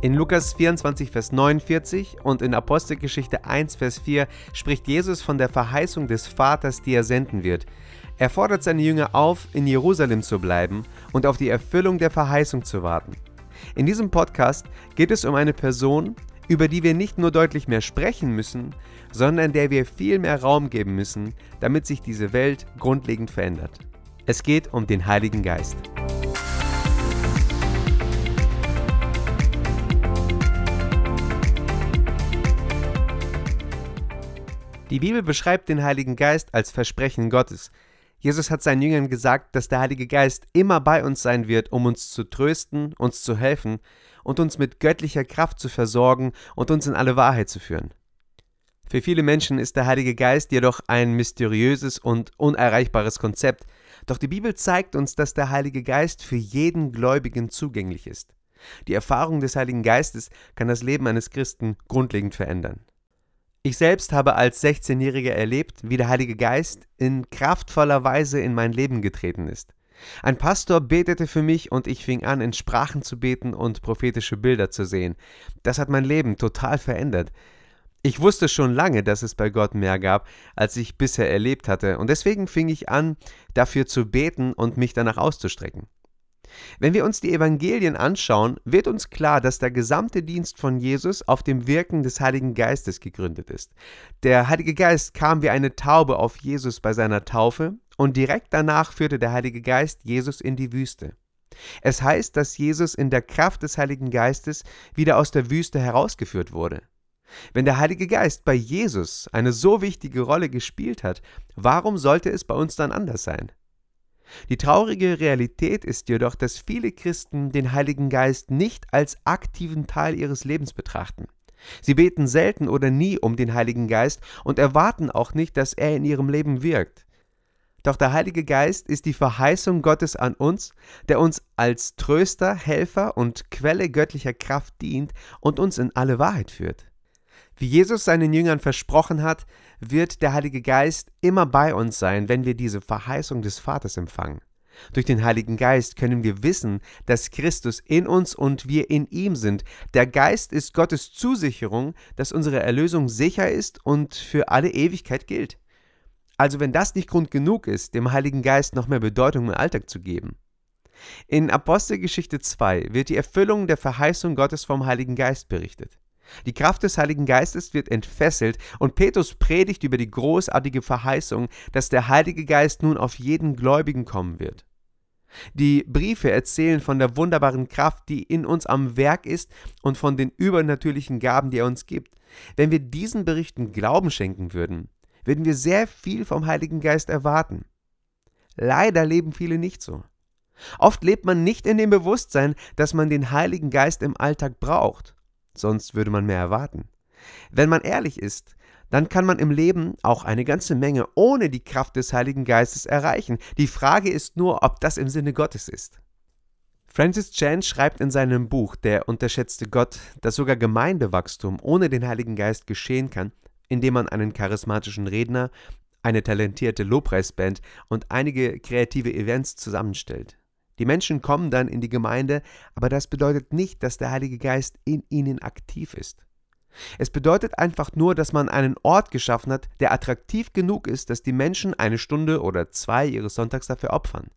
In Lukas 24, Vers 49 und in Apostelgeschichte 1, Vers 4 spricht Jesus von der Verheißung des Vaters, die er senden wird. Er fordert seine Jünger auf, in Jerusalem zu bleiben und auf die Erfüllung der Verheißung zu warten. In diesem Podcast geht es um eine Person, über die wir nicht nur deutlich mehr sprechen müssen, sondern der wir viel mehr Raum geben müssen, damit sich diese Welt grundlegend verändert. Es geht um den Heiligen Geist. Die Bibel beschreibt den Heiligen Geist als Versprechen Gottes. Jesus hat seinen Jüngern gesagt, dass der Heilige Geist immer bei uns sein wird, um uns zu trösten, uns zu helfen und uns mit göttlicher Kraft zu versorgen und uns in alle Wahrheit zu führen. Für viele Menschen ist der Heilige Geist jedoch ein mysteriöses und unerreichbares Konzept, doch die Bibel zeigt uns, dass der Heilige Geist für jeden Gläubigen zugänglich ist. Die Erfahrung des Heiligen Geistes kann das Leben eines Christen grundlegend verändern. Ich selbst habe als 16-Jähriger erlebt, wie der Heilige Geist in kraftvoller Weise in mein Leben getreten ist. Ein Pastor betete für mich und ich fing an, in Sprachen zu beten und prophetische Bilder zu sehen. Das hat mein Leben total verändert. Ich wusste schon lange, dass es bei Gott mehr gab, als ich bisher erlebt hatte, und deswegen fing ich an, dafür zu beten und mich danach auszustrecken. Wenn wir uns die Evangelien anschauen, wird uns klar, dass der gesamte Dienst von Jesus auf dem Wirken des Heiligen Geistes gegründet ist. Der Heilige Geist kam wie eine Taube auf Jesus bei seiner Taufe und direkt danach führte der Heilige Geist Jesus in die Wüste. Es heißt, dass Jesus in der Kraft des Heiligen Geistes wieder aus der Wüste herausgeführt wurde. Wenn der Heilige Geist bei Jesus eine so wichtige Rolle gespielt hat, warum sollte es bei uns dann anders sein? Die traurige Realität ist jedoch, dass viele Christen den Heiligen Geist nicht als aktiven Teil ihres Lebens betrachten. Sie beten selten oder nie um den Heiligen Geist und erwarten auch nicht, dass er in ihrem Leben wirkt. Doch der Heilige Geist ist die Verheißung Gottes an uns, der uns als Tröster, Helfer und Quelle göttlicher Kraft dient und uns in alle Wahrheit führt. Wie Jesus seinen Jüngern versprochen hat, wird der Heilige Geist immer bei uns sein, wenn wir diese Verheißung des Vaters empfangen. Durch den Heiligen Geist können wir wissen, dass Christus in uns und wir in ihm sind. Der Geist ist Gottes Zusicherung, dass unsere Erlösung sicher ist und für alle Ewigkeit gilt. Also wenn das nicht Grund genug ist, dem Heiligen Geist noch mehr Bedeutung im Alltag zu geben. In Apostelgeschichte 2 wird die Erfüllung der Verheißung Gottes vom Heiligen Geist berichtet. Die Kraft des Heiligen Geistes wird entfesselt und Petrus predigt über die großartige Verheißung, dass der Heilige Geist nun auf jeden Gläubigen kommen wird. Die Briefe erzählen von der wunderbaren Kraft, die in uns am Werk ist und von den übernatürlichen Gaben, die er uns gibt. Wenn wir diesen Berichten Glauben schenken würden, würden wir sehr viel vom Heiligen Geist erwarten. Leider leben viele nicht so. Oft lebt man nicht in dem Bewusstsein, dass man den Heiligen Geist im Alltag braucht sonst würde man mehr erwarten. Wenn man ehrlich ist, dann kann man im Leben auch eine ganze Menge ohne die Kraft des Heiligen Geistes erreichen. Die Frage ist nur, ob das im Sinne Gottes ist. Francis Chan schreibt in seinem Buch Der unterschätzte Gott, dass sogar Gemeindewachstum ohne den Heiligen Geist geschehen kann, indem man einen charismatischen Redner, eine talentierte Lobpreisband und einige kreative Events zusammenstellt. Die Menschen kommen dann in die Gemeinde, aber das bedeutet nicht, dass der Heilige Geist in ihnen aktiv ist. Es bedeutet einfach nur, dass man einen Ort geschaffen hat, der attraktiv genug ist, dass die Menschen eine Stunde oder zwei ihres Sonntags dafür opfern.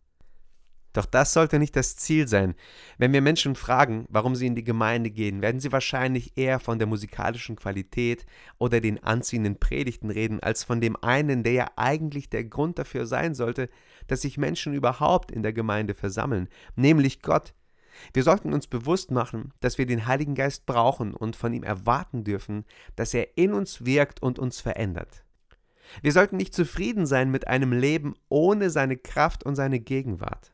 Doch das sollte nicht das Ziel sein. Wenn wir Menschen fragen, warum sie in die Gemeinde gehen, werden sie wahrscheinlich eher von der musikalischen Qualität oder den anziehenden Predigten reden, als von dem einen, der ja eigentlich der Grund dafür sein sollte, dass sich Menschen überhaupt in der Gemeinde versammeln, nämlich Gott. Wir sollten uns bewusst machen, dass wir den Heiligen Geist brauchen und von ihm erwarten dürfen, dass er in uns wirkt und uns verändert. Wir sollten nicht zufrieden sein mit einem Leben ohne seine Kraft und seine Gegenwart.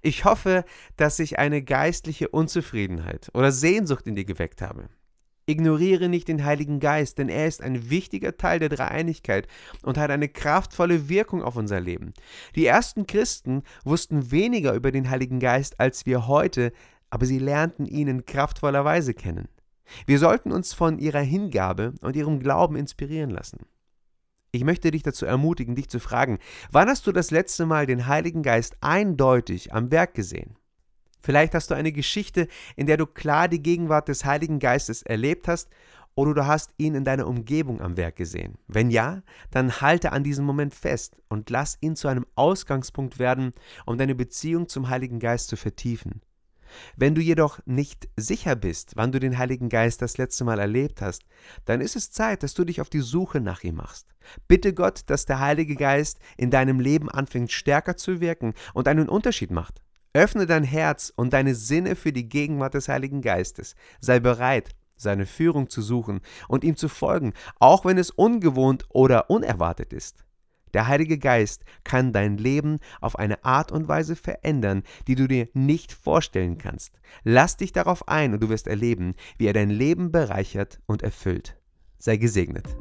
Ich hoffe, dass ich eine geistliche Unzufriedenheit oder Sehnsucht in dir geweckt habe. Ignoriere nicht den Heiligen Geist, denn er ist ein wichtiger Teil der Dreieinigkeit und hat eine kraftvolle Wirkung auf unser Leben. Die ersten Christen wussten weniger über den Heiligen Geist als wir heute, aber sie lernten ihn in kraftvoller Weise kennen. Wir sollten uns von ihrer Hingabe und ihrem Glauben inspirieren lassen. Ich möchte dich dazu ermutigen, dich zu fragen, wann hast du das letzte Mal den Heiligen Geist eindeutig am Werk gesehen? Vielleicht hast du eine Geschichte, in der du klar die Gegenwart des Heiligen Geistes erlebt hast oder du hast ihn in deiner Umgebung am Werk gesehen. Wenn ja, dann halte an diesem Moment fest und lass ihn zu einem Ausgangspunkt werden, um deine Beziehung zum Heiligen Geist zu vertiefen. Wenn du jedoch nicht sicher bist, wann du den Heiligen Geist das letzte Mal erlebt hast, dann ist es Zeit, dass du dich auf die Suche nach ihm machst. Bitte Gott, dass der Heilige Geist in deinem Leben anfängt stärker zu wirken und einen Unterschied macht. Öffne dein Herz und deine Sinne für die Gegenwart des Heiligen Geistes. Sei bereit, seine Führung zu suchen und ihm zu folgen, auch wenn es ungewohnt oder unerwartet ist. Der Heilige Geist kann dein Leben auf eine Art und Weise verändern, die du dir nicht vorstellen kannst. Lass dich darauf ein und du wirst erleben, wie er dein Leben bereichert und erfüllt. Sei gesegnet.